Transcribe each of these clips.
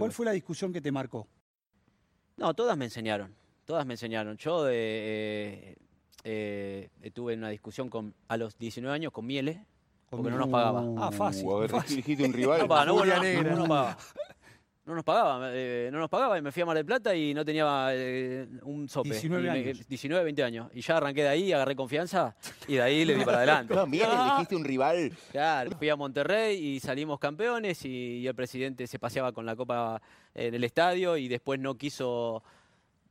¿Cuál fue la discusión que te marcó? No, todas me enseñaron. Todas me enseñaron. Yo eh, eh, eh, tuve una discusión con, a los 19 años con Miele, porque no nos pagaba. Ah, fácil. Uh, a ver, fácil. dijiste un rival. No, pagaba, no, no, no nos pagaba. No nos pagaba, eh, no nos pagaba y me fui a Mar del Plata y no tenía eh, un sope. 19 Y me- años. 19, 20 años. Y ya arranqué de ahí, agarré confianza y de ahí le di para adelante. Miguel, dijiste un rival. Claro, fui a Monterrey y salimos campeones y, y el presidente se paseaba con la copa en el estadio y después no quiso,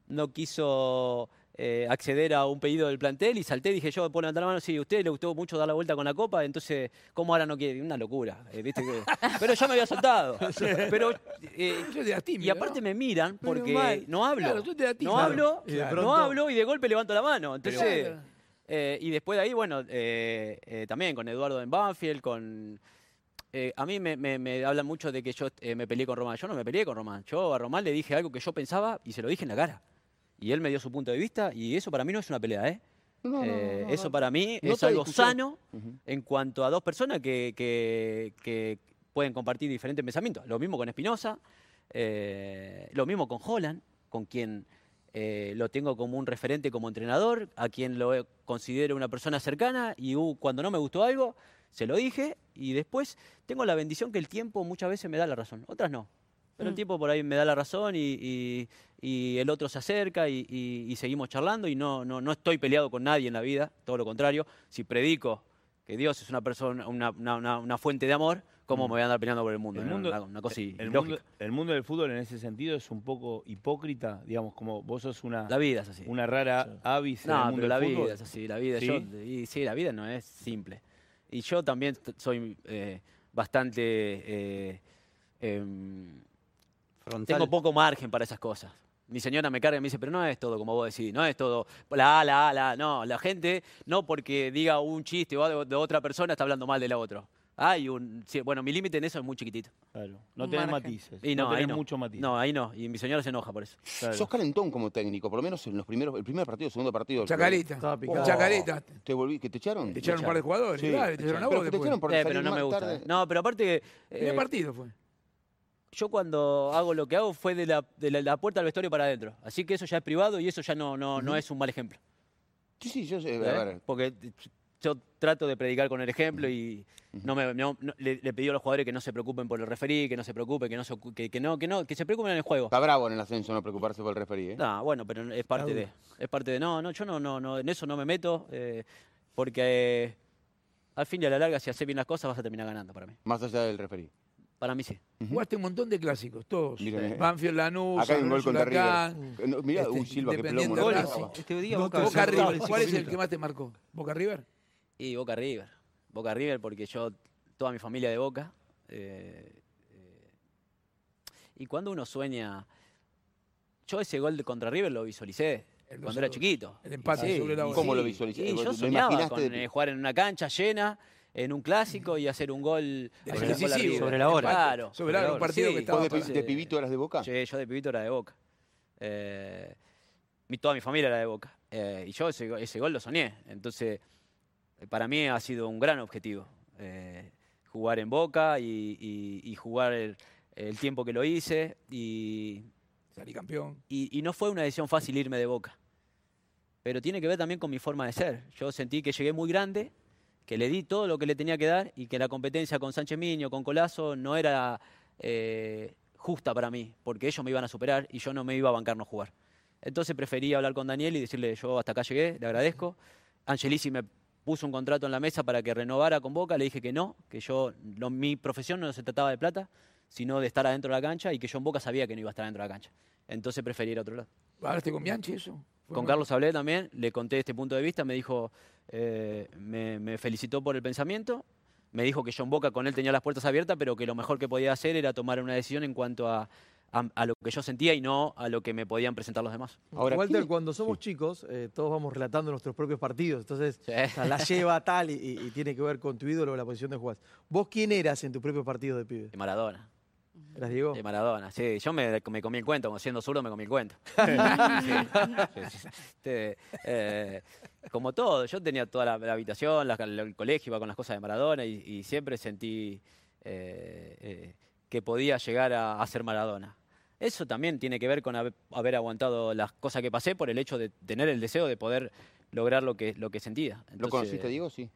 no quiso eh, acceder a un pedido del plantel y salté, dije yo, puedo levantar la mano, sí, a usted le gustó mucho dar la vuelta con la copa, entonces, ¿cómo ahora no quiere? Una locura, eh, ¿viste? que- Pero ya me había soltado. Pero, eh, Yo te das tímido, y aparte ¿no? me miran porque no hablo. Claro, tú te das no tímido. hablo, Y no hablo y de golpe levanto la mano. Entonces, eh, y después de ahí, bueno, eh, eh, también con Eduardo en Banfield, con... eh, a mí me, me- me hablan mucho de que yo eh, me peleé con Román. Yo no me peleé con Román. Yo a Román le dije algo que yo pensaba y se lo dije en la cara. Y él me dio su punto de vista y eso para mí no es una pelea, ¿eh? No, no, no, Eh, no, eso para mí No es algo discusión. sano en cuanto a dos personas que, que- que pueden compartir diferentes pensamientos. Lo mismo con Espinosa, eh, lo mismo con Holland, con quien eh, lo tengo como un referente como entrenador, a quien lo considero una persona cercana y uh, cuando no me gustó algo, se lo dije y después tengo la bendición que el tiempo muchas veces me da la razón, otras no. Pero el tiempo por ahí me da la razón y, y- y el otro se acerca y, y- y seguimos charlando y no, no, no estoy peleado con nadie en la vida, todo lo contrario. Si predico que Dios es una persona, una, una- una- una fuente de amor, ¿cómo me voy a andar peleando por el mundo? El mundo, una, una cosa el, mundo, el mundo del fútbol en ese sentido es un poco hipócrita, digamos, como vos sos una, La vida es así. una rara avis en el No, mundo pero la del vida es así, la vida. ¿Sí? Yo, y sí, la vida no es simple. Y yo también soy eh, bastante... eh, tengo poco margen para esas cosas. Mi señora me carga y me dice, pero no es todo como vos decís, no es todo la, la, la. No, la gente no porque diga un chiste o algo de otra persona está hablando mal de la otra. Hay un... sí, bueno, mi límite en eso es muy chiquitito. Claro, no Un tenés margen. matices. Y no, no ahí tenés no. mucho matiz. No, ahí no. Y mi señora se enoja por eso. Claro. Sos calentón como técnico, por lo menos en los primeros, el primer partido, el segundo partido. Chacarita. Estaba picado. Chacarita. ¿Te volví, que te echaron? Te echaron un par de jugadores, claro, te echaron a Pero vos que te después. echaron por Eh, salir pero no me mal gusta. tarde. eh. No, pero aparte... Primer eh, partido fue. Yo cuando hago lo que hago fue de la, de la, la puerta al vestuario para adentro. Así que eso ya es privado y eso ya no, no, no es un mal ejemplo. Sí, sí, yo sé. ¿eh? Ver, Porque yo trato de predicar con el ejemplo y no me, no- no- le, le pedí a los jugadores que no se preocupen por el referí, que no se preocupen, que no se, ocu- que, que no, que no, que se preocupen en el juego. está bravo en el ascenso no preocuparse por el referí, ¿eh? No, bueno, pero es parte de, es parte de, no, no, yo no, no, no, en eso no me meto, eh, porque eh, al fin y a la larga, si haces bien las cosas, vas a terminar ganando para mí. Más allá del referí. Para mí sí. Jugaste un montón de clásicos, todos. Eh. Banfield, Lanús, Acá hay un gol contra Huracán, River. Eh, no, Mirá, este, un Silva que plomo. ¿no? Este día No Boca River, ¿cuál es el que más te marcó? ¿Boca River? Y Boca River. Boca River porque yo, toda mi familia de Boca. eh, eh, y cuando uno sueña, yo ese gol de contra River lo visualicé El cuando era 2-2. chiquito. El empate Y sobre la. ¿Cómo lo visualicé? Y ¿Lo yo soñaba con de- jugar en una cancha llena, en un clásico y hacer un gol. Hacer un sobre la hora. Claro. Sobre la hora, un partido Sí, que estaba ¿Vos de, para- pi- de pibito eras de Boca? Sí, yo de pibito era de Boca. Eh, mi, toda mi familia era de Boca. Eh, y yo ese, go- ese gol lo soñé. Entonces, eh, para mí ha sido un gran objetivo. eh, jugar en Boca y, y- y jugar el, el tiempo que lo hice. Y, Salí campeón. y- y no fue una decisión fácil irme de Boca. Pero tiene que ver también con mi forma de ser. Yo sentí que llegué muy grande, que le di todo lo que le tenía que dar y que la competencia con Sánchez Miño, con Colazo, no era eh, justa para mí, porque ellos me iban a superar y yo no me iba a bancar no jugar. Entonces preferí hablar con Daniel y decirle, yo hasta acá llegué, le agradezco. Angelici me puso un contrato en la mesa para que renovara con Boca, le dije que no, que yo, mi profesión no se trataba de plata, sino de estar adentro de la cancha y que yo en Boca sabía que no iba a estar adentro de la cancha. Entonces preferí ir a otro lado. ¿Hablaste con Bianchi eso? ¿Fue Con? Carlos hablé también, le conté este punto de vista, me dijo, eh, me, me felicitó por el pensamiento, me dijo que yo en Boca con él tenía las puertas abiertas, pero que lo mejor que podía hacer era tomar una decisión en cuanto a, a- a lo que yo sentía y no a lo que me podían presentar los demás. Ahora, Walter, ¿quién- cuando somos chicos, eh, todos vamos relatando nuestros propios partidos. Entonces, Sí. o sea, la lleva tal y, y- y tiene que ver con tu ídolo o la posición de jugás. ¿Vos quién eras en tu propio partido de pibe? De Maradona, ¿Eras Diego? de Maradona, sí, yo me, me comí el cuento, como siendo zurdo me comí el cuento. Sí, sí, sí. Este, eh, como todo, yo tenía toda la, la habitación, la- el colegio, iba con las cosas de Maradona y, y siempre sentí eh, eh, que podía llegar a, a ser Maradona. Eso también tiene que ver con haber, haber aguantado las cosas que pasé por el hecho de tener el deseo de poder lograr lo que, lo que sentía. ¿Lo conociste, Diego? Sí.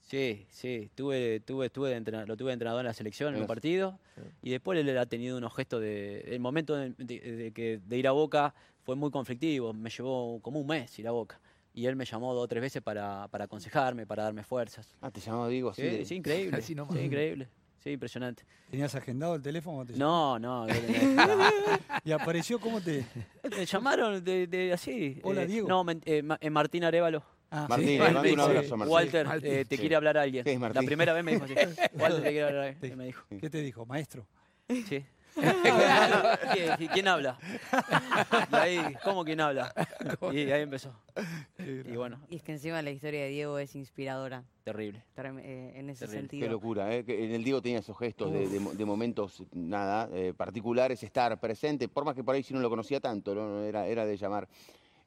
Sí, sí, tuve, tuve, tuve de lo tuve de entrenador en la selección en un partido y después él ha tenido unos gestos de... El momento de, de- de ir a Boca fue muy conflictivo, me llevó como un mes ir a Boca y él me llamó dos o tres veces para, para aconsejarme, para darme fuerzas. Ah, te llamaba Diego. Sí, sí, increíble, Así sí, increíble, sí, impresionante. ¿Tenías agendado el teléfono? o te No, no, no tenía- ¿Y apareció cómo te...? me llamaron de, de así. Hola, eh, Diego. No, eh, eh, Martín Arevalo. Ah, Martín, sí. Me un abrazo, Martín. Walter, Martín, eh, te sí. quiere hablar alguien. ¿Qué es La Martín? primera vez me dijo así. Walter, te quiere hablar alguien. Sí. Me dijo. ¿Qué te dijo, maestro? Sí. ¿Quién, quién habla? Y ahí, ¿cómo quién habla? Y ahí empezó. Y bueno, Y es que encima la historia de Diego es inspiradora terrible. trem- eh, en ese Terrible. Qué sentido. locura, ¿eh? Que en el Diego tenía esos gestos de, de mo- de momentos, nada, eh, particulares, estar presente, por más que por ahí si no lo conocía tanto, ¿no? Era, era de llamar.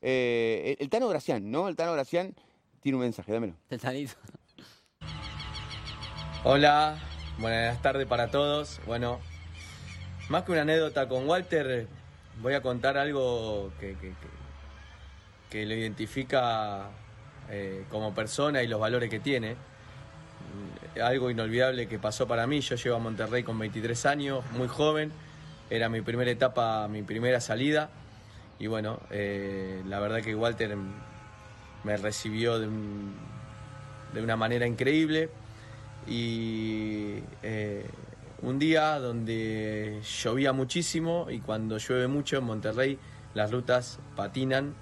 Eh, el, el Tano Gracián, ¿no? El Tano Gracián tiene un mensaje, dámelo. El tanito. Hola, buenas tardes para todos. Bueno, más que una anécdota con Walter, voy a contar algo que, que- que- que lo identifica eh, como persona y los valores que tiene. Algo inolvidable que pasó para mí. Yo llego a Monterrey con 23 años, muy joven. Era mi primera etapa, mi primera salida. Y bueno, eh, la verdad que Walter me recibió de una manera increíble y eh, un día donde llovía muchísimo y cuando llueve mucho en Monterrey las rutas patinan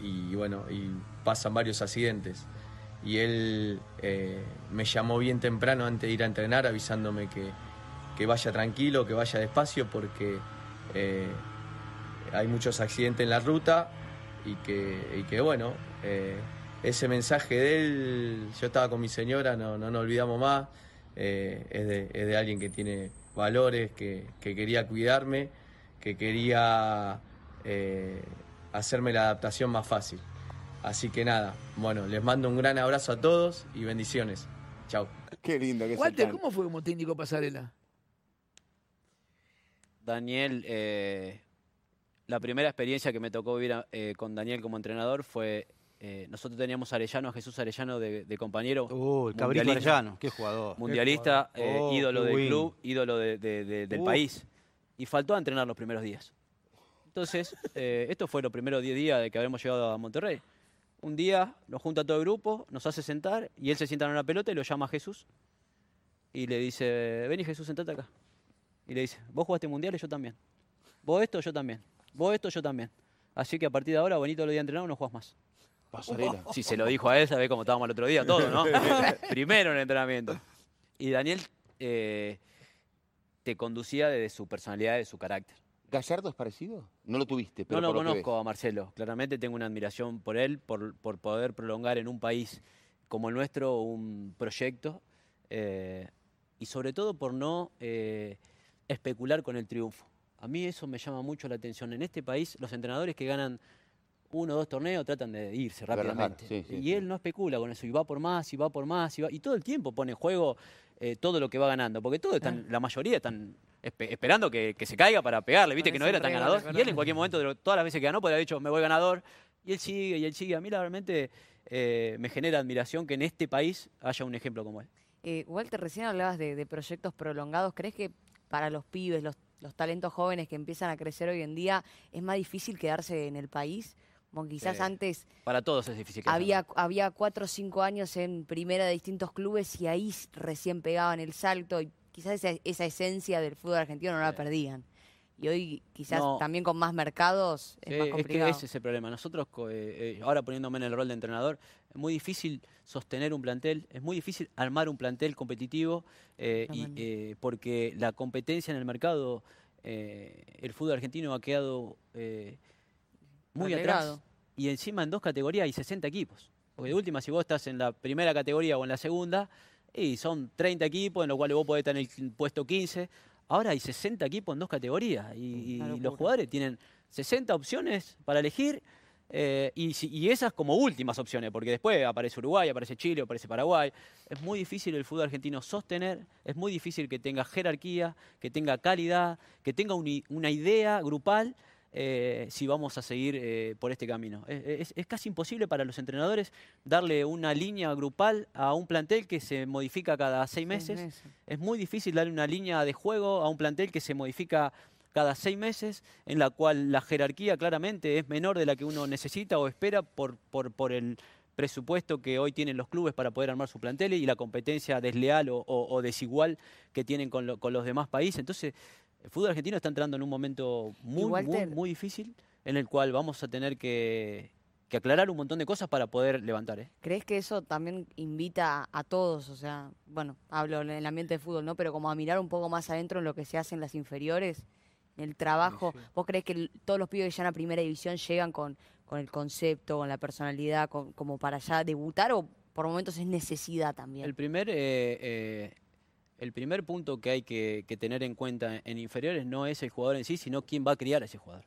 y bueno, y pasan varios accidentes. Y él eh, me llamó bien temprano antes de ir a entrenar avisándome que, que vaya tranquilo, que vaya despacio porque eh, hay muchos accidentes en la ruta y que, y que bueno, eh, ese mensaje de él, yo estaba con mi señora, no, no nos olvidamos más, es, de, de alguien que tiene valores, que, que quería cuidarme, que quería hacerme la adaptación más fácil. Así que nada, bueno, les mando un gran abrazo a todos y bendiciones. Chao. Qué lindo que Walter. ¿cómo fue como técnico pasarela? Daniel, eh, la primera experiencia que me tocó vivir a- eh, con Daniel como entrenador fue. eh, nosotros teníamos a Arellano, a Jesús Arellano de, de compañero. Uh, el cabrito. Arellano, qué jugador. mundialista, eh, Oh, ídolo del club, ídolo de- de- de- del país. Y faltó a entrenar los primeros días. Entonces, eh, esto fue los primeros 10 días de que habremos llegado a Monterrey. Un día nos junta todo el grupo, nos hace sentar y él se sienta en una pelota y lo llama a Jesús. Y le dice, vení Jesús, sentate acá. Y le dice, vos jugaste mundial y yo también. Vos esto, yo también. Vos esto, yo también. Así que a partir de ahora, bonito los días de entrenar, no jugás más. Pasarela. Si se lo dijo a él, sabés cómo estábamos el otro día, todo, ¿no? Primero en el entrenamiento. Y Daniel eh, te conducía desde su personalidad, de su carácter. ¿Gallardo es parecido? No lo tuviste, pero no lo por que conozco a Marcelo, claramente tengo una admiración por él, por, por poder prolongar en un país como el nuestro un proyecto eh, y sobre todo por no eh, especular con el triunfo. A mí eso me llama mucho la atención. En este país los entrenadores que ganan uno o dos torneos tratan de irse rápidamente. sí, sí, y sí. él no especula con eso, y va por más, y va por más, y, va- y todo el tiempo pone en juego eh, todo lo que va ganando, porque todos están, la mayoría están espe- esperando que, que se caiga para pegarle, viste que no era tan ganador. Y él en cualquier momento, de todas las veces que ganó, podría haber dicho, me voy ganador, y él sigue, y él sigue. A mí realmente eh, me genera admiración que en este país haya un ejemplo como él. Eh, Walter, recién hablabas de, de proyectos prolongados. ¿Crees que para los pibes, los, los talentos jóvenes que empiezan a crecer hoy en día, es más difícil quedarse en el país? Como quizás Sí. antes Para todos es difícil. había, había cuatro o cinco años en primera de distintos clubes y ahí recién pegaban el salto y quizás esa, esa esencia del fútbol argentino no la perdían. Y hoy quizás No. también con más mercados es más es que complicado. ese es el problema. Nosotros, eh, eh, ahora poniéndome en el rol de entrenador, es muy difícil sostener un plantel, es muy difícil armar un plantel competitivo eh, y, porque la competencia en el mercado, el fútbol argentino ha quedado muy atrás y encima en dos categorías hay 60 equipos. Porque de última, si vos estás en la primera categoría o en la segunda, y son 30 equipos en los cuales vos podés estar en el puesto 15. Ahora hay 60 equipos en dos categorías y, y Una los jugadores tienen 60 opciones para elegir Eh, y, esas como últimas opciones, porque después aparece Uruguay, aparece Chile, aparece Paraguay. Es muy difícil el fútbol argentino sostener, es muy difícil que tenga jerarquía, que tenga calidad, que tenga una idea grupal eh, si vamos a seguir eh, por este camino. Es, es- es casi imposible para los entrenadores darle una línea grupal a un plantel que se modifica cada seis meses. Es muy difícil darle una línea de juego a un plantel que se modifica cada seis meses, en la cual la jerarquía claramente es menor de la que uno necesita o espera por, por, por el presupuesto que hoy tienen los clubes para poder armar su plantel y la competencia desleal o, o- o desigual que tienen con, lo- con los demás países. Entonces, el fútbol argentino está entrando en un momento muy, muy, Walter- muy difícil en el cual vamos a tener que, que aclarar un montón de cosas para poder levantar. ¿eh? ¿Crees que eso también invita a todos? O sea, bueno, hablo en el ambiente de fútbol, ¿no? Pero como a mirar un poco más adentro en lo que se hace en las inferiores, en el trabajo. ¿Vos crees que el- todos los pibes que llegan a primera división llegan con, con el concepto, con la personalidad, con- como para ya debutar o por momentos es necesidad también? El primer, eh, eh, el primer punto que hay que, tener en cuenta en inferiores no es el jugador en sí, sino quién va a criar a ese jugador.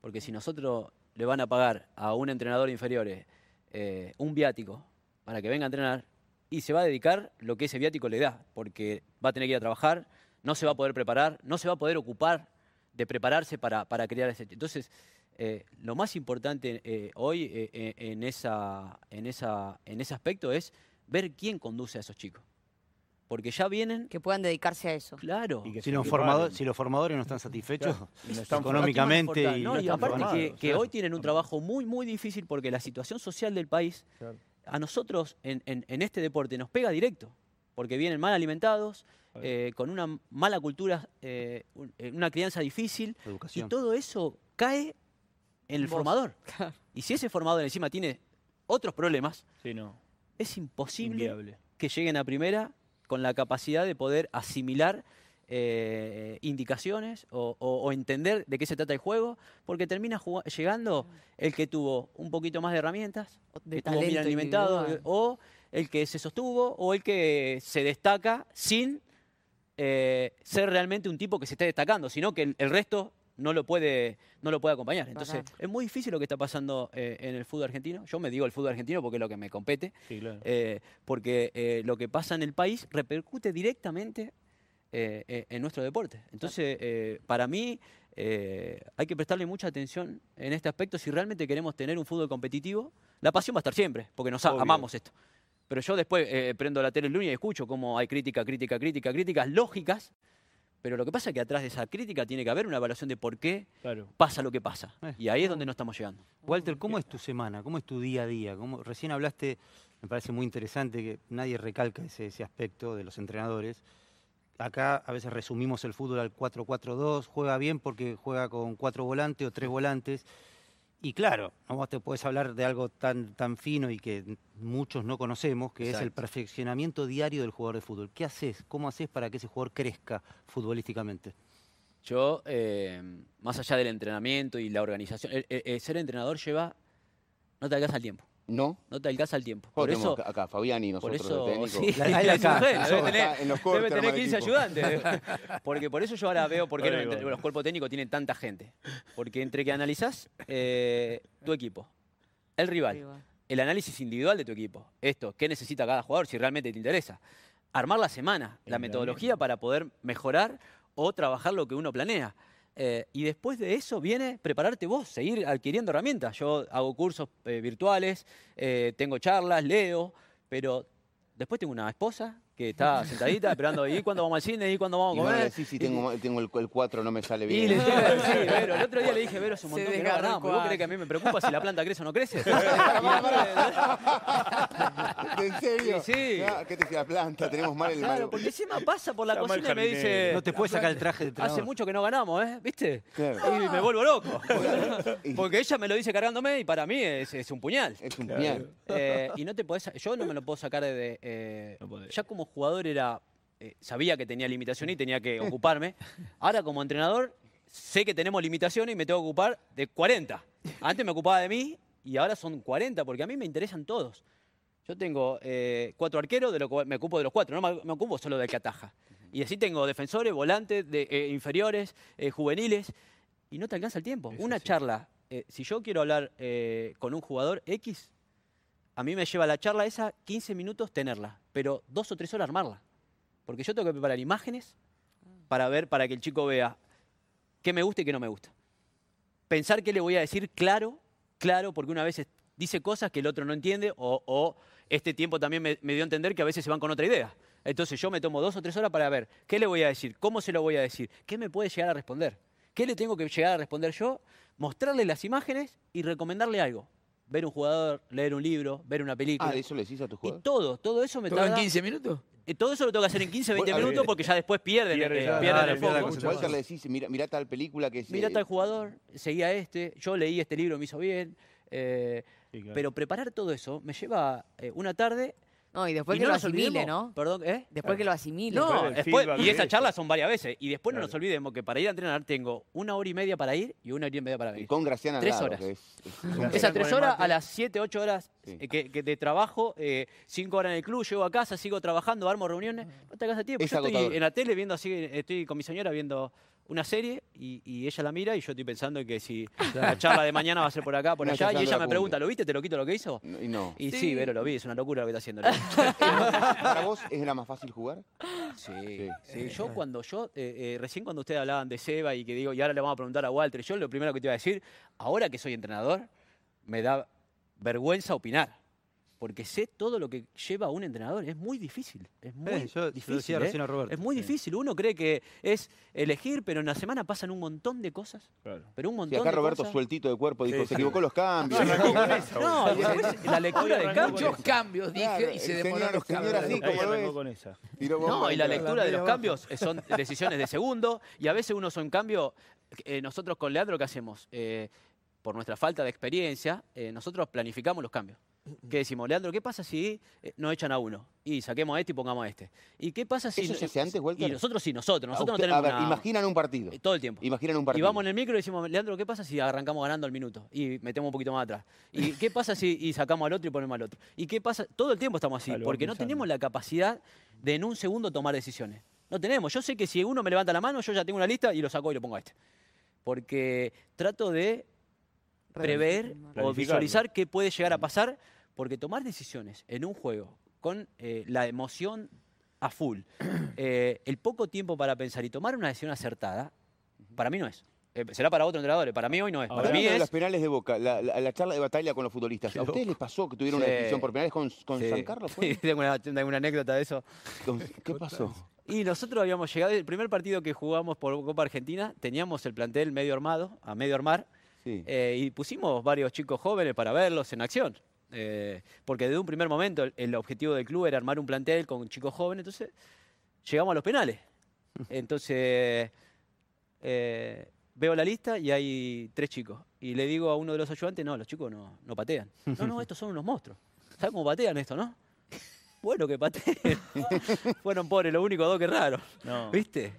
Porque si nosotros le van a pagar a un entrenador de inferiores eh, un viático para que venga a entrenar y se va a dedicar lo que ese viático le da, porque va a tener que ir a trabajar, no se va a poder preparar, no se va a poder ocupar de prepararse para, para criar a ese. Entonces, eh, lo más importante eh, hoy en, esa, en, esa, en ese aspecto es ver quién conduce a esos chicos. Porque ya vienen, Que puedan dedicarse a eso. claro. Y que Si los, formadores, si los formadores no están satisfechos Claro, y no están económicamente Formados, y, no, y aparte formados, que, que claro. hoy tienen un trabajo muy, muy difícil porque la situación social del país a nosotros en, en- en este deporte nos pega directo, porque vienen mal alimentados, eh, con una mala cultura, eh, eh, una crianza difícil, y educación. todo eso cae en el Vos. formador. Y si ese formador encima tiene otros problemas, Sí, no. es imposible Inviable. que lleguen a primera con la capacidad de poder asimilar eh, indicaciones o, o- o entender de qué se trata el juego, porque termina llegando el que tuvo un poquito más de herramientas, De que estuvo bien alimentado, individual. o el que se sostuvo, o el que se destaca sin eh, ser realmente un tipo que se esté destacando, sino que el, el resto no lo puede no lo puede acompañar. Entonces, es muy difícil lo que está pasando eh, en el fútbol argentino. Yo me digo el fútbol argentino porque es lo que me compete, Sí, claro. eh, porque eh, lo que pasa en el país repercute directamente eh, eh, en nuestro deporte. Entonces, eh, para mí, eh, hay que prestarle mucha atención en este aspecto si realmente queremos tener un fútbol competitivo. La pasión va a estar siempre, porque nos Obvio. amamos esto. Pero yo después eh, prendo la tele el lunes y escucho cómo hay crítica, crítica, crítica, críticas lógicas, pero lo que pasa es que atrás de esa crítica tiene que haber una evaluación de por qué claro. pasa lo que pasa. Eh. Y ahí es donde no estamos llegando. Walter, ¿cómo es tu semana? ¿Cómo es tu día a día? ¿Cómo- recién hablaste, me parece muy interesante que nadie recalca ese, ese aspecto de los entrenadores. Acá a veces resumimos el fútbol al 4-4-2, juega bien porque juega con cuatro volantes o tres volantes. Y claro, no vos te puedes hablar de algo tan, tan fino y que muchos no conocemos, que es el perfeccionamiento diario del jugador de fútbol. ¿Qué haces? ¿Cómo haces para que ese jugador crezca futbolísticamente? Yo, eh, más allá del entrenamiento y la organización, el- el- el ser entrenador lleva, no te alcanza el tiempo, ¿No? no te alcanza el tiempo. Por Por eso, acá, Fabián y por nosotros eso, de técnico. sí, La- acá. debe Acá, tener, en los cortes debe tener arma el 15 equipo. ayudantes. Porque por eso yo ahora veo por qué los, va. entre- los cuerpos técnicos tienen tanta gente. Porque entre que analizás eh, tu equipo, el rival, el análisis individual de tu equipo. Esto, ¿qué necesita cada jugador si realmente te interesa? Armar la semana, la metodología para poder mejorar o trabajar lo que uno planea. Eh, y después de eso viene prepararte vos, seguir adquiriendo herramientas. Yo hago cursos eh, virtuales, eh, tengo charlas, leo, pero después tengo una esposa que está sentadita esperando, ¿y cuándo vamos al cine? ¿Y cuándo vamos a comer? sí, sí, tengo, tengo el, el 4, no me sale Y bien. le Vero, el otro día le dije, Vero, hace un montón que no ganamos. ¿Y ¿Vos crees que a mí me preocupa si la planta crece o no crece? ¿En serio? Sí, sí. Ah, ¿Qué te decía planta? Tenemos mal el Claro, mal. porque encima pasa por la Está cocina y me dice. No te puedes sacar el traje de hace mucho que no ganamos, ¿eh? ¿Viste? Claro. Y me vuelvo loco. Porque ella me lo dice cargándome y para mí es, es un puñal. Es un puñal. Eh, y no te podés, yo no me lo puedo sacar de... eh, No ya como jugador era... eh, sabía que tenía limitación y tenía que ocuparme. Ahora como entrenador sé que tenemos limitaciones y me tengo que ocupar de 40. Antes me ocupaba de mí y ahora son 40 porque a mí me interesan todos. Yo tengo eh, cuatro arqueros, de lo cual me ocupo de los cuatro, no me, me ocupo solo del que ataja. Y así tengo defensores, volantes, de, eh, inferiores, juveniles, y no te alcanza el tiempo. Es Una así. charla si yo quiero hablar con un jugador X, a mí me lleva la charla esa 15 minutos tenerla, pero dos o tres horas armarla. Porque yo tengo que preparar imágenes para ver, para que el chico vea qué me gusta y qué no me gusta. Pensar qué le voy a decir claro, claro, porque una vez dice cosas que el otro no entiende o, o este tiempo también me, me dio a entender que a veces se van con otra idea. Entonces yo me tomo dos o tres horas para ver qué le voy a decir, cómo se lo voy a decir, qué me puede llegar a responder, qué le tengo que llegar a responder yo, mostrarle las imágenes y recomendarle algo. Ver un jugador, leer un libro, ver una película. Ah, ¿eso le decís a tu y jugador? todo, todo eso me ¿Todo en tarda. 15 minutos? eh, Todo eso lo tengo que hacer en 15, 20 Bueno, minutos porque ya después pierden, Pierde eh, ya, pierden el foco. Walter le decís, mira, mirá tal película que es... Mira eh, tal jugador, seguía este, yo leí este libro, me hizo bien. eh, Sí, claro. Pero preparar todo eso me lleva eh, una tarde. No, y después y que no lo nos asimile, ¿no? Perdón, ¿eh? Después que lo asimile. No, Después y esas charlas son varias veces. Y después no nos olvidemos que para ir a entrenar tengo una hora y media para ir y una hora y media para y venir. con Graciana Tres horas. es- es- Esas tres horas a las 7, 8 horas Sí. eh, que, que de trabajo, eh, 5 horas en el club, llego a casa, sigo trabajando, armo reuniones, no te hagas tiempo. Es Yo estoy en la tele viendo así, estoy con mi señora viendo una serie y, y ella la mira y yo estoy pensando en que si la charla de mañana va a ser por acá, por No, allá, y ella la me pregunta. ¿lo viste? ¿Te lo quito lo que hizo? no, y no. Y sí, Sí. Vero, lo vi, es una locura lo que está haciendo. ¿Para vos era más fácil jugar? Sí, Sí. sí. Yo cuando yo, eh, eh, recién cuando ustedes hablaban de Seba y que digo, y ahora le vamos a preguntar a Walter, yo lo primero que te iba a decir, ahora que soy entrenador, me da vergüenza opinar. Porque sé todo lo que lleva un entrenador. Es muy difícil. Es muy Eh, yo se lo difícil. decía ¿eh? a Roberto. Es muy Sí. difícil. Uno cree que es elegir, pero en la semana pasan un montón de cosas. Claro. Pero un Y montón acá de Roberto cosas. sueltito de cuerpo dijo, Sí, se sí. equivocó los cambios. No, y la lectura de cambios. Muchos cambios, dije, Claro, y se señor- los cambios. No, y la lectura de los cambios son decisiones de segundo y a veces uno son cambio. eh, nosotros con Leandro, ¿qué hacemos? Eh, por nuestra falta de experiencia, eh, nosotros planificamos los cambios. ¿Qué decimos? Leandro, ¿qué pasa si eh, no echan a uno? Y saquemos a este y pongamos a este. ¿Y qué pasa si... ¿Eso se hace antes, Walter? Y nosotros sí, nosotros. Nosotros no usted- tenemos a ver, una- imaginan un partido. eh, todo el tiempo. Imaginan un Y partido. vamos en el micro y decimos, Leandro, ¿qué pasa si arrancamos ganando al minuto? Y metemos un poquito más atrás. ¿Y qué pasa si y sacamos al otro y ponemos al otro? ¿Y qué pasa? Todo el tiempo estamos así, Claro, porque no pensando. tenemos la capacidad de en un segundo tomar decisiones. No tenemos. Yo sé que si uno me levanta la mano, yo ya tengo una lista y lo saco y lo pongo a este. Porque trato de prever o visualizar qué puede llegar a pasar, porque tomar decisiones en un juego con eh, la emoción a full, eh, el poco tiempo para pensar y tomar una decisión acertada, para mí no es. Eh, será para otros entrenadores, para mí hoy no es. Ahora, Para mí Hablando de es los penales de Boca, la, la- la charla de batalla con los futbolistas, ¿a ustedes les pasó que tuvieron una decisión por penales con, con Sí. San Carlos? Sí, tengo una, tengo una anécdota de eso. ¿Qué pasó? Y nosotros habíamos llegado, el primer partido que jugamos por Copa Argentina, teníamos el plantel medio armado, a medio armar, Sí. eh, y pusimos varios chicos jóvenes para verlos en acción. Eh, porque desde un primer momento el, el objetivo del club era armar un plantel con chicos jóvenes, entonces llegamos a los penales. Entonces eh, veo la lista y hay tres chicos. Y le digo a uno de los ayudantes, no, los chicos no, no patean. No, no, estos son unos monstruos. ¿Sabes cómo patean esto, no? Bueno, que pateen. Fueron pobres, los únicos dos que raros. No. ¿Viste?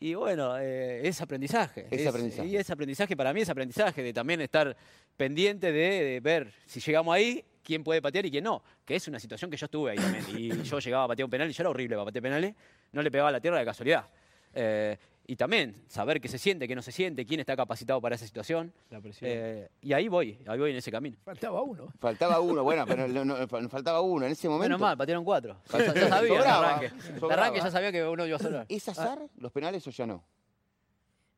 Y bueno, eh, es aprendizaje. Es aprendizaje. Y es aprendizaje, para mí es aprendizaje, de también estar pendiente de, de ver si llegamos ahí, quién puede patear y quién no. Que es una situación que yo estuve ahí también. Y yo llegaba a patear un penal y yo era horrible para patear penales, no le pegaba a la tierra de casualidad. Eh, y también saber qué se siente, qué no se siente, quién está capacitado para esa situación. La presión. Eh, y ahí voy, ahí voy en ese camino. Faltaba uno. Faltaba uno, bueno, pero no- no- fa- faltaba uno en ese momento. Menos mal, patearon cuatro. Ya, ya sabía, de Sobraba, arranque. De arranque ya sabía que uno iba a sobrar. ¿Es azar los penales o ya no?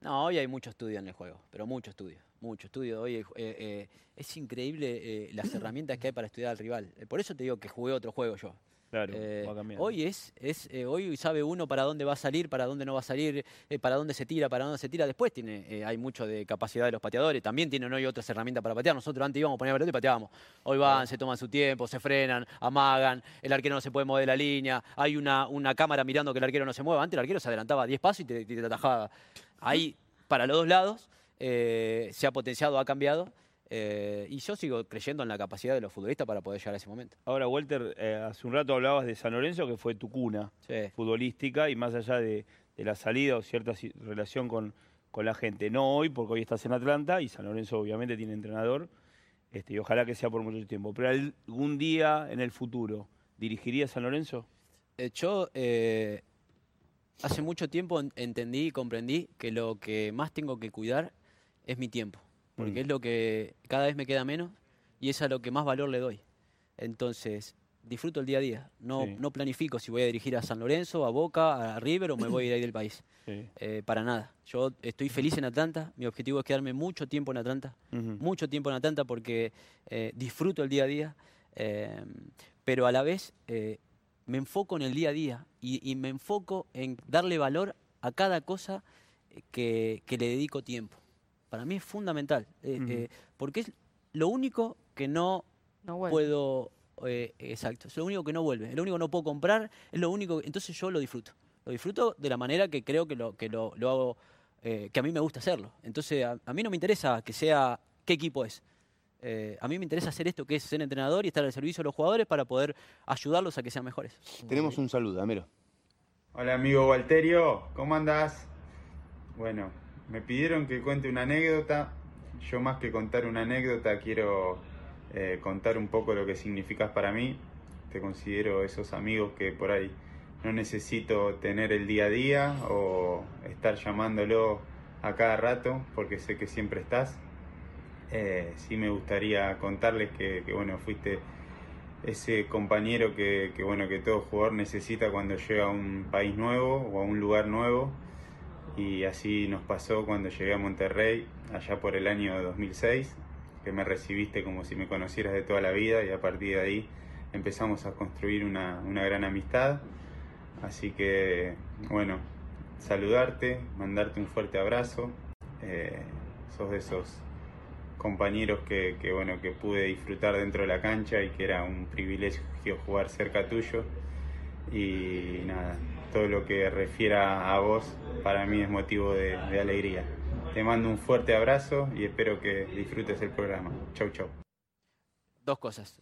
No, hoy hay mucho estudio en el juego, pero mucho estudio, mucho estudio. Hoy eh, eh, es increíble eh, las herramientas que hay para estudiar al rival. Eh, por eso te digo que jugué otro juego yo. Claro, Eh, va hoy es, es eh, hoy sabe uno para dónde va a salir, para dónde no va a salir, eh, para dónde se tira, para dónde se tira. Después tiene, hay mucho de capacidad de los pateadores. También tienen hoy otras herramientas para patear. Nosotros antes íbamos a poner pelota y pateábamos. Hoy van, se toman su tiempo, se frenan, amagan. El arquero no se puede mover de la línea. Hay una, una cámara mirando que el arquero no se mueva. Antes el arquero se adelantaba 10 pasos y te, atajaba. Ahí, para los dos lados, se ha potenciado, ha cambiado. Eh, y yo sigo creyendo en la capacidad de los futbolistas para poder llegar a ese momento. Ahora, Walter, eh, hace un rato hablabas de San Lorenzo, que fue tu cuna Sí. futbolística, y más allá de, de la salida o cierta relación con, con la gente. No hoy, porque hoy estás en Atlanta, y San Lorenzo obviamente tiene entrenador, este, y ojalá que sea por mucho tiempo. Pero algún día en el futuro, ¿dirigirías San Lorenzo? Eh, yo eh, hace mucho tiempo en- entendí y comprendí que lo que más tengo que cuidar es mi tiempo. Porque Mm. es lo que cada vez me queda menos y es a lo que más valor le doy. Entonces, disfruto el día a día. No, Sí. no planifico si voy a dirigir a San Lorenzo, a Boca, a River o me voy a ir ahí del país. Sí. Eh, para nada. Yo estoy feliz en Atlanta. Mi objetivo es quedarme mucho tiempo en Atlanta. Mucho tiempo en Atlanta porque eh, disfruto el día a día. eh, pero a la vez me enfoco en el día a día y, y me enfoco en darle valor a cada cosa que, que le dedico tiempo. Para mí es fundamental. eh, eh, porque es lo único que no puedo. eh, exacto, es lo único que no vuelve, es lo único que no puedo comprar, es lo único. Entonces yo lo disfruto. Lo disfruto de la manera que creo que lo, que lo, lo hago, eh, que a mí me gusta hacerlo. Entonces a, a mí no me interesa que sea qué equipo es. Eh, a mí me interesa hacer esto que es ser entrenador y estar al servicio de los jugadores para poder ayudarlos a que sean mejores. Tenemos un saludo, dámelo. Hola amigo Walterio, ¿cómo andás? Bueno, me pidieron que cuente una anécdota. Yo más que contar una anécdota quiero eh, contar un poco lo que significas para mí. Te considero esos amigos que por ahí no necesito tener el día a día o estar llamándolo a cada rato porque sé que siempre estás. Eh, sí me gustaría contarles que, bueno, fuiste ese compañero que, que, bueno que todo jugador necesita cuando llega a un país nuevo o a un lugar nuevo y así nos pasó cuando llegué a Monterrey allá por el año 2006 que me recibiste como si me conocieras de toda la vida y a partir de ahí empezamos a construir una, una gran amistad. Así que bueno saludarte mandarte un fuerte abrazo. Eh, sos de esos compañeros que, que, bueno que pude disfrutar dentro de la cancha y que era un privilegio jugar cerca tuyo. Y nada todo lo que refiera a vos para mí es motivo de, de alegría te mando un fuerte abrazo y espero que disfrutes el programa chau chau Dos cosas.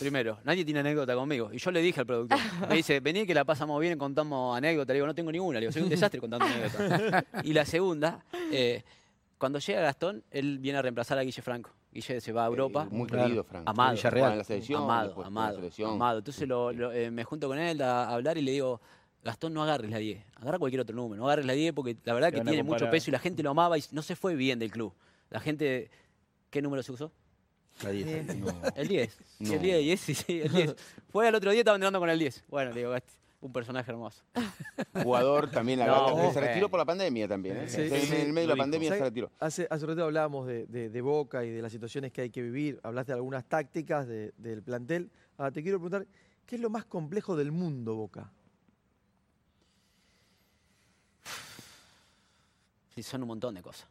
Primero, nadie tiene anécdota conmigo. Y yo le dije al productor, me dice, vení que la pasamos bien, contamos anécdotas. Le digo, no tengo ninguna. Le digo, soy un desastre contando anécdotas. Y la segunda, eh, cuando llega Gastón, él viene a reemplazar a Guille Franco. Guille se va a Europa. Eh, muy Claro. querido, Franco. Amado. En la selección, amado, amado, la selección. amado. Entonces lo- lo- eh, me junto con él a hablar y le digo, Gastón, no agarres la 10, agarra cualquier otro número, no agarres la 10 porque la verdad que tiene mucho peso y la gente lo amaba y no se fue bien del club. La gente, ¿qué número se usó? La 10. El 10. Sí, No. el 10, y es- sí, sí, el 10. Fue al otro día, estaba entrenando con el 10. Bueno, le digo, "Gasti, un personaje hermoso. Jugador también, la No, verdad, se retiró por la pandemia también. ¿eh? Sí, en, sí, en el medio de la pandemia se retiró. Hace, hace un rato hablábamos de, de- de Boca y de las situaciones que hay que vivir. Hablaste de algunas tácticas de- del plantel. Ahora te quiero preguntar, ¿qué es lo más complejo del mundo, Boca? Sí, son un montón de cosas.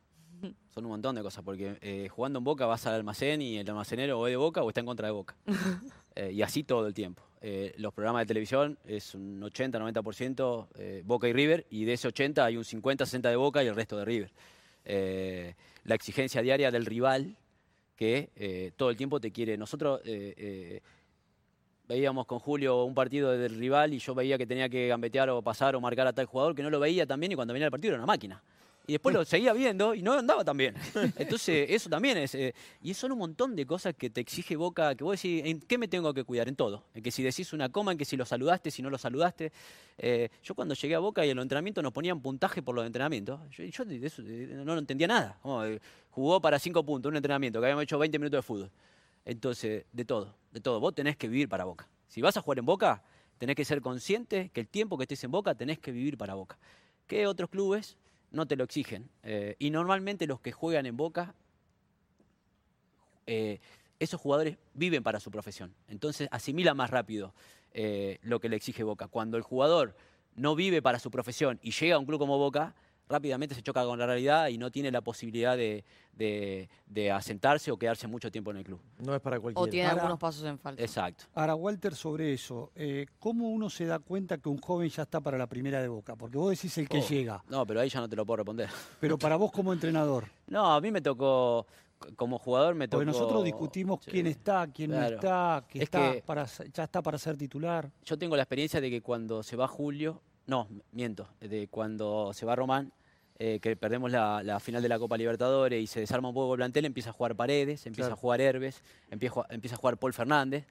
Son un montón de cosas, porque eh, jugando en Boca vas al almacén y el almacenero o es de Boca o está en contra de Boca. Eh, y así todo el tiempo. Eh, los programas de televisión es un 80-90% eh, Boca y River, y de ese 80 hay un 50-60 de Boca y el resto de River. La exigencia diaria del rival, que todo el tiempo te quiere. Nosotros veíamos con Julio un partido del rival y yo veía que tenía que gambetear o pasar o marcar a tal jugador que no lo veía también y cuando venía el partido era una máquina. Y después lo seguía viendo y no andaba tan bien. Entonces, eso también es. eh, y son un montón de cosas que te exige Boca, que vos decís, ¿en qué me tengo que cuidar? En todo. En que si decís una coma, en que si lo saludaste, si no lo saludaste. Eh, yo cuando llegué a Boca y en los entrenamientos nos ponían puntaje por los entrenamientos, yo, yo de eso no lo entendía nada. Como, eh, jugó para cinco puntos, un entrenamiento, que habíamos hecho 20 minutos de fútbol. Entonces, de todo, de todo. Vos tenés que vivir para Boca. Si vas a jugar en Boca, tenés que ser consciente que el tiempo que estés en Boca tenés que vivir para Boca. Que otros clubes no te lo exigen. Eh, y normalmente los que juegan en Boca, eh, esos jugadores viven para su profesión. Entonces asimila más rápido eh, lo que le exige Boca. Cuando el jugador no vive para su profesión y llega a un club como Boca, rápidamente se choca con la realidad y no tiene la posibilidad de, de- de asentarse o quedarse mucho tiempo en el club. No es para O cualquiera. tiene Para- algunos pasos en falta. Exacto. Ahora, Walter, sobre eso, eh, ¿cómo uno se da cuenta que un joven ya está para la primera de Boca? Porque vos decís el que Oh. llega, No, pero ahí ya no te lo puedo responder. pero para vos como entrenador, No, a mí me tocó, como jugador me tocó... porque nosotros discutimos sí. quién está, quién Claro. no está, que Es está que- para, ya está para ser titular. Yo tengo la experiencia de que cuando se va Julio, no, miento, de cuando se va Román, eh, que perdemos la, la final de la Copa Libertadores y se desarma un poco el plantel, empieza a jugar Paredes, empieza Claro. a jugar Herbes, empieza, a- empieza a jugar Paul Fernández,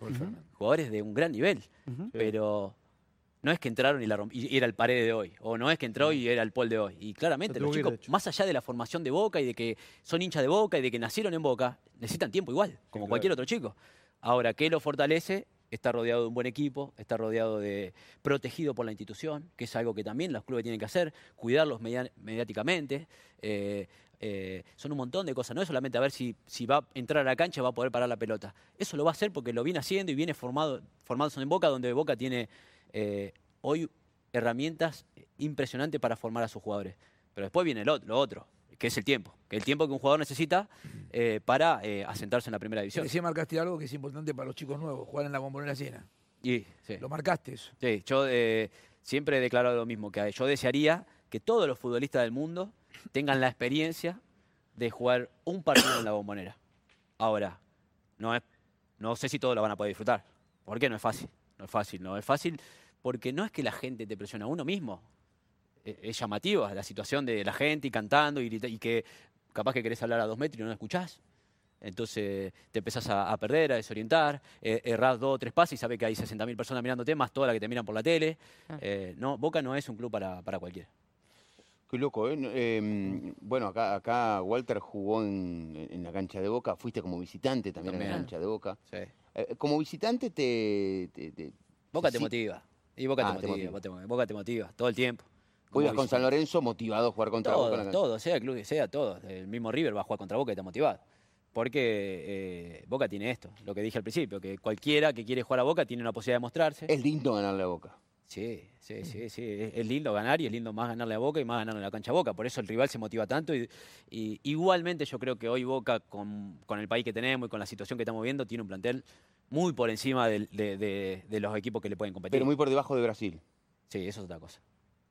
jugadores de un gran nivel, pero no es que entraron y, la y era el pared de hoy, o no es que entró y era el pol de hoy. Y claramente Lo los chicos, más allá de la formación de Boca y de que son hinchas de Boca y de que nacieron en Boca, necesitan tiempo igual, como cualquier otro chico. Ahora, ¿qué lo fortalece? Está rodeado de un buen equipo, está rodeado de protegido por la institución, que es algo que también los clubes tienen que hacer, cuidarlos mediáticamente. eh, eh, son un montón de cosas, no es solamente a ver si, si va a entrar a la cancha y va a poder parar la pelota. Eso lo va a hacer porque lo viene haciendo y viene formado, formados en Boca, donde Boca tiene eh, hoy herramientas impresionantes para formar a sus jugadores. Pero después viene lo, lo otro, que es el tiempo, que el tiempo que un jugador necesita eh, para eh, asentarse en la primera división. Decía marcaste algo que es importante para los chicos nuevos, jugar en la bombonera llena. Y, sí. Lo marcaste eso. Sí, yo eh, siempre he declarado lo mismo, que yo desearía que todos los futbolistas del mundo tengan la experiencia de jugar un partido en la bombonera. Ahora, no, es, no sé si todos lo van a poder disfrutar, porque no es fácil, no es fácil, no es fácil, porque no es que la gente te presiona, uno mismo. E- Es llamativa la situación de la gente y cantando y, que capaz que querés hablar a dos metros y no lo escuchás. Entonces te empezás a, a perder, a desorientar, eh, errás dos o tres pases y sabes que hay 60.000 personas mirándote, más todas las que te miran por la tele. Ah. Eh, no, Boca no es un club para, para cualquiera. Qué loco, ¿eh? Eh, bueno, acá, acá Walter jugó en, en la cancha de Boca, fuiste como visitante también, en la cancha de Boca. Sí. Eh, como visitante te... te- te- Boca te sí, motiva. Y Boca Ah, te te motiva, motiva. Boca te- Boca te motiva todo el tiempo. Ibas con San. Lorenzo motivado a jugar contra Boca. en la Todo, cancha. todo, sea el club que sea, todo. El mismo River va a jugar contra Boca y está motivado. Porque eh, Boca tiene esto, lo que dije al principio, que cualquiera que quiere jugar a Boca tiene una posibilidad de mostrarse. Es lindo ganarle a Boca. Sí, sí, sí, sí. Es, lindo ganar y es lindo más ganarle a Boca y más ganarle en la cancha a Boca. Por eso el rival se motiva tanto. Y, y igualmente yo creo que hoy Boca, con, con el país que tenemos y con la situación que estamos viendo, tiene un plantel muy por encima del- de, de- de los equipos que le pueden competir. Pero muy por debajo de Brasil. Sí, eso es otra cosa.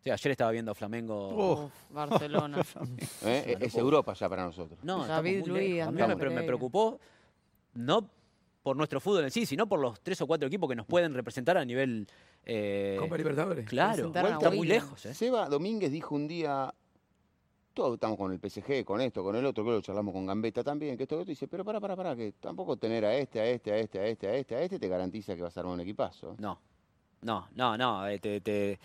Sí, ayer estaba viendo Flamengo. Uf, Barcelona. ¿eh? Es una Es. Europa ya para nosotros. No, David lejos. A mí me, preocupó no por nuestro fútbol en sí, sino por los tres o cuatro equipos que nos pueden representar a nivel. eh, Copa Libertadores. claro, Representar a está muy lejos. ¿eh? Seba Domínguez dijo un día, todos estamos con el PSG, con esto, con el otro, creo que lo charlamos con Gambetta también, que esto, que esto, y dice, pero para, para, para, que tampoco tener a este, a este, a este, a este, a este, a este, te garantiza que vas a armar un equipazo. No, no, no, no. eh, te- te-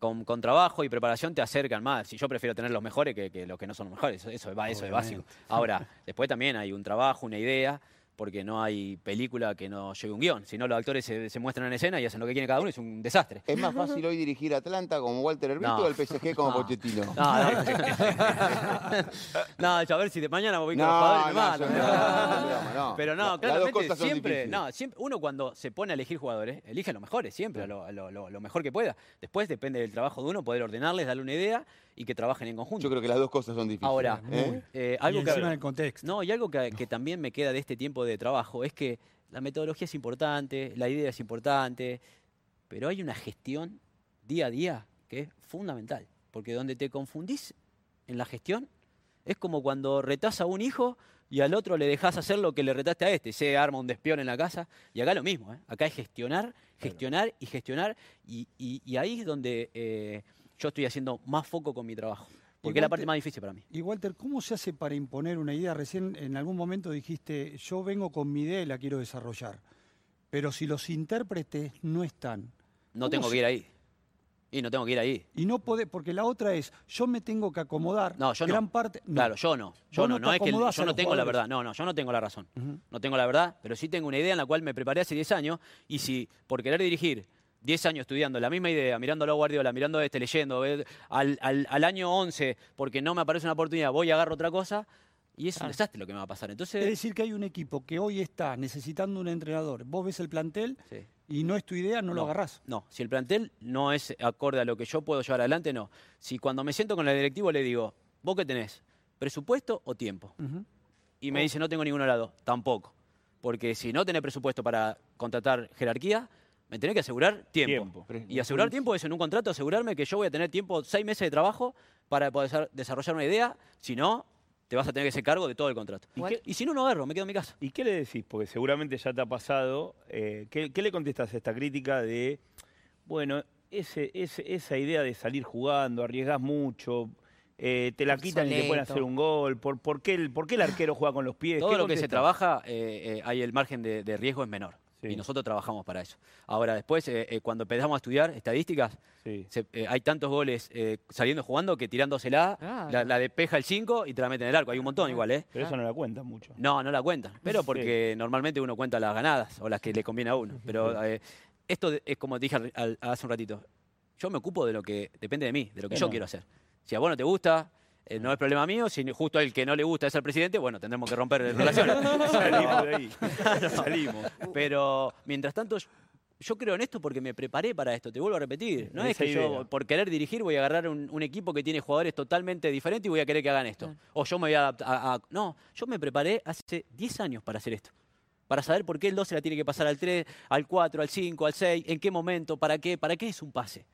con, con trabajo y preparación te acercan más. Si yo prefiero tener los mejores que, que los que no son los mejores, eso, eso es, eso es básico. Ahora, después también hay un trabajo, una idea, porque no hay película que no lleve un guion. Si no, los actores se, se muestran en escena y hacen lo que quieren cada uno, es un desastre. Es más fácil hoy dirigir Atlanta como Walter Herbito No. o el PSG como No. Pochettino. No, no. no, yo a ver si de mañana voy con No, los jugadores y me no, mato. yo no, no, no. Pero no, claramente siempre, no, siempre, uno cuando se pone a elegir jugadores, elige a los mejores, siempre, a lo, a lo- lo- lo mejor que pueda. Después depende del trabajo de uno, poder ordenarles, darle una idea y que trabajen en conjunto. Yo creo que las dos cosas son difíciles. Ahora, ¿eh? eh, Y algo que, encima del contexto. no, y algo que, que también me queda de este tiempo de trabajo es que la metodología es importante, la idea es importante, pero hay una gestión día a día que es fundamental. Porque donde te confundís en la gestión es como cuando retás a un hijo y al otro le dejás hacer lo que le retaste a este. Se arma un despión en la casa. Y acá lo mismo. ¿eh? Acá es gestionar, gestionar y gestionar. Y, y- y ahí es donde eh, yo estoy haciendo más foco con mi trabajo. Porque es la parte te- más difícil para mí. Y Walter, ¿cómo se hace para imponer una idea? Recién en algún momento dijiste, yo vengo con mi idea y la quiero desarrollar. Pero si los intérpretes no están, No ¿Cómo tengo se- que ir ahí. Y no tengo que ir ahí. y no puede, porque la otra es, yo me tengo que acomodar. No, yo no. gran parte. no. Claro, yo no. Yo no, no no es que yo no tengo la jugadores. verdad. No, no, yo no tengo la razón. Ujú. No tengo la verdad, pero sí tengo una idea en la cual me preparé hace 10 años y si por querer dirigir 10 años estudiando la misma idea, mirándolo a Guardiola, mirando a este, leyendo, eh, al, al- al año 11, porque no me aparece una oportunidad, voy y agarro otra cosa y es un desastre lo que me va a pasar. Es Entonces, decir, que hay un equipo que hoy está necesitando un entrenador. Vos ves el plantel sí. y no es tu idea, no, lo agarrás. No, si el plantel no es acorde a lo que yo puedo llevar adelante, no. Si cuando me siento con el directivo le digo, ¿vos qué tenés? ¿Presupuesto o tiempo? Y me dice, no tengo ninguno dos. Tampoco. Porque si no tenés presupuesto para contratar jerarquía, me tenés que asegurar tiempo. Tiempo. Y asegurar tiempo es en un contrato, asegurarme que yo voy a tener tiempo, seis meses de trabajo para poder desar- desarrollar una idea. Si no, te vas a tener que hacer cargo de todo el contrato. ¿Y ¿Y, qué- si no, no agarro, me quedo en mi casa. ¿Y qué le decís? Porque seguramente ya te ha pasado. eh, ¿qué, qué le contestas a esta crítica de, bueno, ese, ese- esa idea de salir jugando, arriesgás mucho, eh, te la quitan y te pueden hacer un gol? ¿Por, por qué, el, por qué el arquero juega con los pies? Todo ¿Qué lo que se trabaja, eh, eh, ahí el margen de, de riesgo es menor. Sí. Y nosotros trabajamos para eso. Ahora, después, eh, eh, cuando empezamos a estudiar estadísticas, Sí. se- eh, hay tantos goles eh, saliendo jugando que tirándosela, la, la despeja el 5 y te la meten en el arco. Hay un montón igual, ¿eh? Pero eso no la cuenta mucho. No, no la cuentan. Pero porque normalmente uno cuenta las ganadas o las que le conviene a uno. Pero eh, esto es como te dije al- al- hace un ratito. Yo me ocupo de lo que depende de mí, de lo que yo quiero hacer. Si a vos no te gusta, eh, no es problema mío. Si justo el que no le gusta es el presidente, bueno, tendremos que romper relaciones. Salimos de ahí. Salimos. Pero mientras tanto, yo- creo en esto porque me preparé para esto. Te vuelvo a repetir. No Esa es que idea. yo, por querer dirigir, voy a agarrar un, un equipo que tiene jugadores totalmente diferentes y voy a querer que hagan esto. Claro. O yo me voy a adaptar. a- a- no, yo me preparé hace 10 años para hacer esto. Para saber por qué el 12 la tiene que pasar al 3, al 4, al 5, al 6, en qué momento, para qué, para qué es un pase.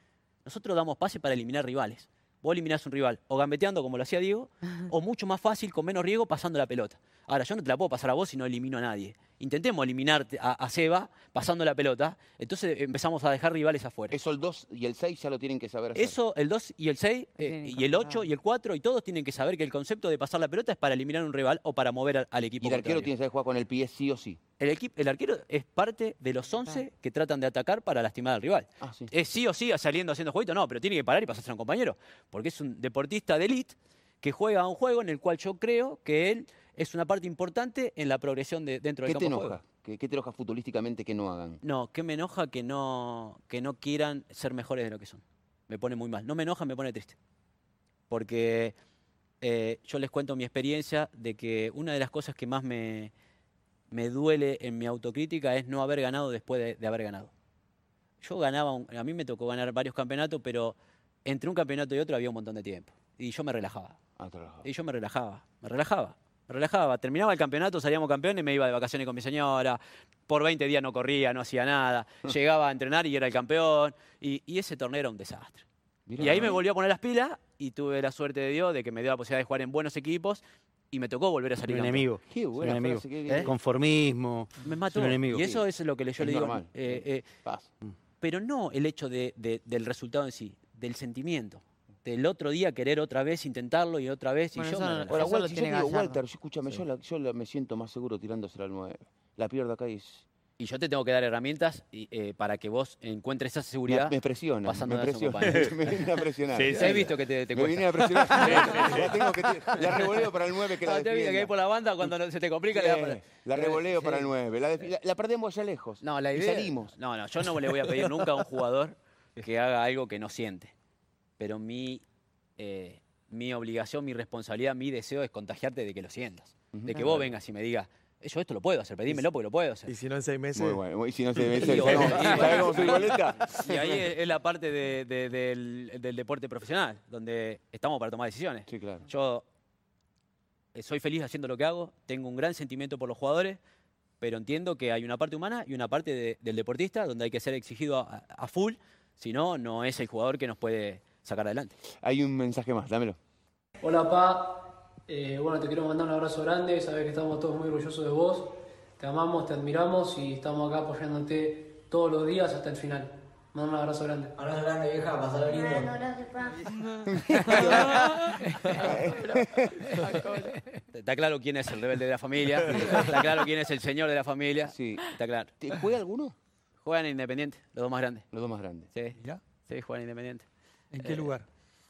Nosotros damos pase para eliminar rivales. Vos eliminás un rival o gambeteando como lo hacía Diego, o mucho más fácil, con menos riesgo, pasando la pelota. Ahora, yo no te la puedo pasar a vos si no elimino a nadie. Intentemos eliminarte a, a Seba pasando la pelota, entonces empezamos a dejar rivales afuera. Eso el 2 y el 6 ya lo tienen que saber hacer. Eso, el 2 y el 6, tienen y el 8 incorporado. y el 4, y todos tienen que saber que el concepto de pasar la pelota es para eliminar un rival o para mover al, al equipo. y el arquero contrario. tiene que saber jugar con el pie sí o sí. el, equipo, el arquero es parte de los 11 que tratan de atacar para lastimar al rival. Ah, sí. Es sí o sí saliendo haciendo jueguito, no, pero tiene que parar y pasarse a un compañero. Porque es un deportista de élite que juega a un juego en el cual yo creo que él es una parte importante en la progresión de, dentro ¿Qué del te campo de enoja? juego. ¿Qué, qué te enoja futbolísticamente que no hagan? No, que me enoja que no, que no quieran ser mejores de lo que son. Me pone muy mal. No me enoja, me pone triste. Porque eh, yo les cuento mi experiencia de que una de las cosas que más me, me duele en mi autocrítica es no haber ganado después de, de haber ganado. Yo ganaba, un- a mí me tocó ganar varios campeonatos, pero entre un campeonato y otro había un montón de tiempo. Y yo me relajaba. Ah, te. Y yo me relajaba, me relajaba, relajaba. Terminaba el campeonato, salíamos campeones, me iba de vacaciones con mi señora. Por 20 días no corría, no hacía nada. Llegaba a entrenar y era el campeón. Y, y ese torneo era un desastre. Mirá, y ahí me volví a poner las pilas y tuve la suerte de Dios de que me dio la posibilidad de jugar en buenos equipos y me tocó volver a Un salir campeón. enemigo. Qué buena un enemigo. frase, qué- qué- ¿Eh? Conformismo. Me mató. un enemigo. Y eso es lo que le- yo Es le digo. eh, eh, pero no el hecho de- de- del resultado en sí, del sentimiento. Del otro día querer otra vez intentarlo y otra vez. Y yo eso me no- relajé. Ahora, Eso lo Walter, yo tiene te digo, Gallardo. Walter, yo, escúchame, yo, la- yo la- me siento más seguro tirándosela al 9. La pierdo acá y es- Y yo te tengo que dar herramientas y, eh, para que vos encuentres esa me, seguridad. me presiona, pasando me de presiona. me viene a presionar. Sí, sí, he visto que te, te me cuesta. viene a presionar. la, tengo que tirar. la revoleo para el 9 que la No, te he visto que defienda. ahí por la banda cuando no- se te complica le da para- Sí, La revoleo Sí. para el 9. La, defi- la- la perdemos allá lejos. No, la Y idea. salimos. No, no, yo no le voy a pedir nunca a un jugador que haga algo que no siente. Pero mi, eh, mi obligación, mi responsabilidad, mi deseo es contagiarte de que lo sientas. De que vos vengas y me digas, "Eh, yo esto lo puedo hacer, pedímelo porque lo puedo hacer. Y si no en seis meses. Muy bueno. Y si no se ve, Y ¿sabes bueno, cómo- y- ¿sabes cómo soy boleta? Y ahí es la parte de- de- del, del deporte profesional, donde estamos para tomar decisiones. Sí, claro. Yo eh, soy feliz haciendo lo que hago, tengo un gran sentimiento por los jugadores, pero entiendo que hay una parte humana y una parte de- del deportista donde hay que ser exigido a, a full, si no, no es el jugador que nos puede sacar adelante. Hay un mensaje más, dámelo. Hola, Pa. Eh, bueno, te quiero mandar un abrazo grande. Sabes que estamos todos muy orgullosos de vos. Te amamos, te admiramos y estamos acá apoyándote todos los días hasta el final. Manda un abrazo grande. Abrazo grande, vieja, pasala lindo. Está claro quién es el rebelde de la familia, está claro quién es el señor de la familia, Sí. está claro. ¿Te- ¿Juega alguno? Juegan Independiente, los dos más grandes. Los dos más grandes. Sí, Mirá, sí, juegan Independiente. ¿En qué Eh, lugar?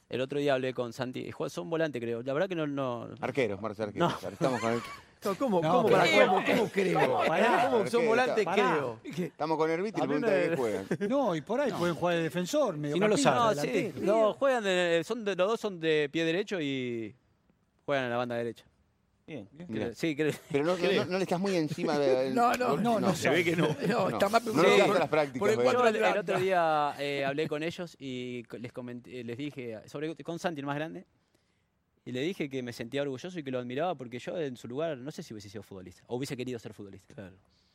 El otro día hablé con Santi, son volantes creo, la verdad que no... no Arqueros, Marcelo Arqueros. No. Estamos con el... No, ¿Cómo, No, cómo, para, cómo, cómo creo? Pará, ¿Cómo son volantes? Creo. Estamos con Herbiti y pregunta de qué juegan. No, y por ahí pueden jugar de defensor, no lo mediocampista, sabe. No, sí, no, juegan de, son de, los dos son de pie derecho y juegan en la banda derecha. Bien. Mirá. Sí, creo. Pero no, no, no le estás muy encima de... No, no, No, no, Se ve que no. No, está más No a las prácticas. Yo el, el otro día eh, hablé con ellos y les comenté, les dije, sobre, con Santi, el más grande, y le dije que me sentía orgulloso y que lo admiraba porque yo en su lugar no sé si hubiese sido futbolista o hubiese querido ser futbolista.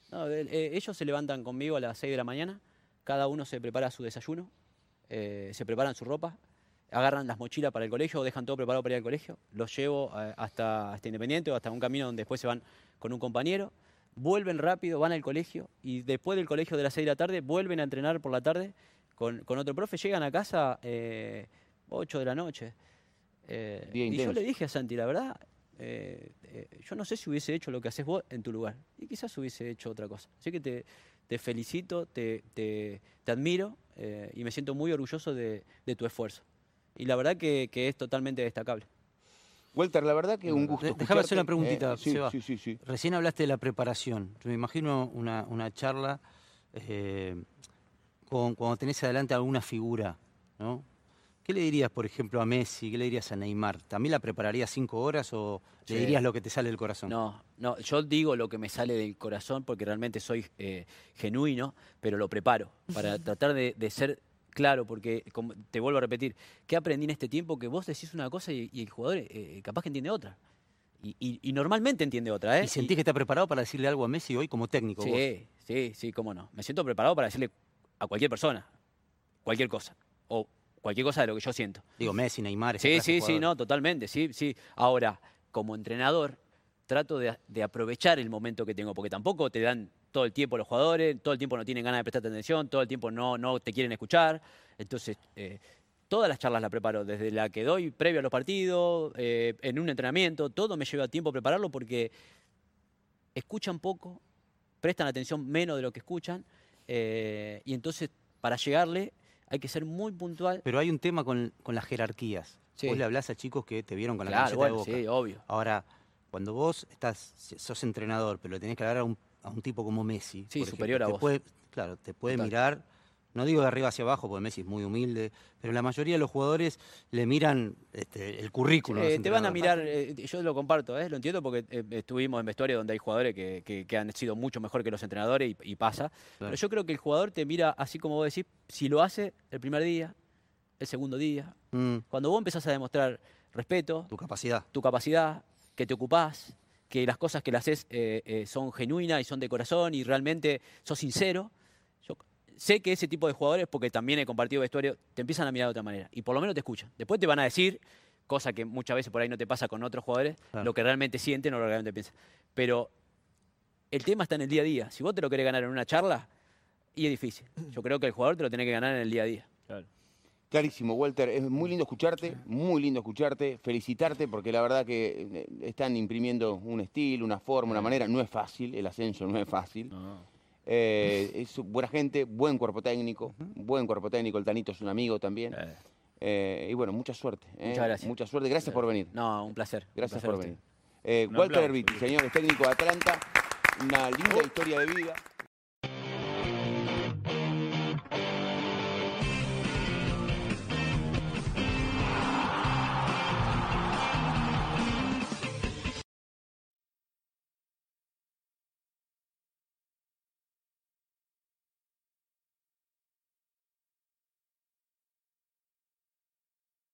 No, el- eh, ellos se levantan conmigo a las 6 de la mañana, cada uno se prepara su desayuno, eh, se preparan su ropa, agarran las mochilas para el colegio, dejan todo preparado para ir al colegio, los llevo eh, hasta, hasta Independiente o hasta un camino donde después se van con un compañero, vuelven rápido, van al colegio y después del colegio de las 6 de la tarde vuelven a entrenar por la tarde con, con otro profe, llegan a casa eh, 8 de la noche. Eh, y yo le dije a Santi, la verdad, eh, eh, yo no sé si hubiese hecho lo que haces vos en tu lugar. Y quizás hubiese hecho otra cosa. Así que te, te felicito, te, te- te admiro y me siento muy orgulloso de, de tu esfuerzo. Y la verdad que, que es totalmente destacable. Walter, la verdad que un gusto. Déjame hacer una escucharte, preguntita, eh, sí, Seba. sí, sí, sí. Recién hablaste de la preparación. Yo me imagino una, una charla eh, con, cuando tenés adelante alguna figura, ¿no? ¿Qué le dirías, por ejemplo, a Messi? ¿Qué le dirías a Neymar? ¿También la prepararías cinco horas o Sí. le dirías lo que te sale del corazón? No, no, yo digo lo que me sale del corazón porque realmente soy eh, genuino, pero lo preparo para tratar de, de ser claro, porque como te vuelvo a repetir, ¿qué aprendí en este tiempo? Que vos decís una cosa y, y el jugador eh, capaz que entiende otra. Y, y- y normalmente entiende otra, ¿eh? ¿Y sentís que está preparado para decirle algo a Messi hoy como técnico? vos? Sí, sí, sí, cómo no. Me siento preparado para decirle a cualquier persona, cualquier cosa, o cualquier cosa de lo que yo siento. Digo, Messi, Neymar, Sí, sí, sí, no, totalmente, sí, sí. Ahora, como entrenador, trato de, de aprovechar el momento que tengo, porque tampoco te dan todo el tiempo los jugadores, todo el tiempo no tienen ganas de prestarte atención, todo el tiempo no, no te quieren escuchar. Entonces, eh, todas las charlas las preparo, desde la que doy previo a los partidos, eh, en un entrenamiento, todo me lleva tiempo prepararlo porque escuchan poco, prestan atención menos de lo que escuchan, eh, y entonces para llegarle hay que ser muy puntual. Pero hay un tema con, con las jerarquías. Sí. Vos le hablás a chicos que te vieron con la Claro, camiseta bueno, de Boca. sí, obvio. Ahora, cuando vos estás, sos entrenador, pero le tenés que hablar a un, a un tipo como Messi. Sí, por superior a te vos. puede- claro, te puede Total. mirar, no digo de arriba hacia abajo, porque Messi es muy humilde, pero la mayoría de los jugadores le miran este, el currículum. Eh, te van a mirar, eh, yo lo comparto, ¿eh? lo entiendo porque estuvimos en vestuario donde hay jugadores que, que- que han sido mucho mejor que los entrenadores y, y pasa. Pero yo creo que el jugador te mira así como vos decís, si lo hace el primer día, el segundo día. Mm, Cuando vos empezás a demostrar respeto, tu capacidad. tu capacidad, que te ocupás, que las cosas que le haces eh, eh, son genuinas y son de corazón y realmente sos sincero, yo sé que ese tipo de jugadores, porque también he compartido vestuario, te empiezan a mirar de otra manera y por lo menos te escuchan. Después te van a decir, cosa que muchas veces por ahí no te pasa con otros jugadores, Claro. lo que realmente sienten o lo que realmente piensan. Pero el tema está en el día a día. Si vos te lo querés ganar en una charla, y es difícil. Yo creo que el jugador te lo tiene que ganar en el día a día. Clarísimo, Walter. Es muy lindo escucharte, muy lindo escucharte, felicitarte, porque la verdad que eh, están imprimiendo un estilo, una forma, una manera. No es fácil, el ascenso no es fácil. Eh, es buena gente, buen cuerpo técnico, buen cuerpo técnico. El Tanito es un amigo también. Eh, y bueno, mucha suerte. Muchas gracias. Mucha suerte. Gracias por venir. No, un placer. un Gracias placer por venir. Walter. Herbiti, señores técnico de Atlanta. Una linda historia de vida.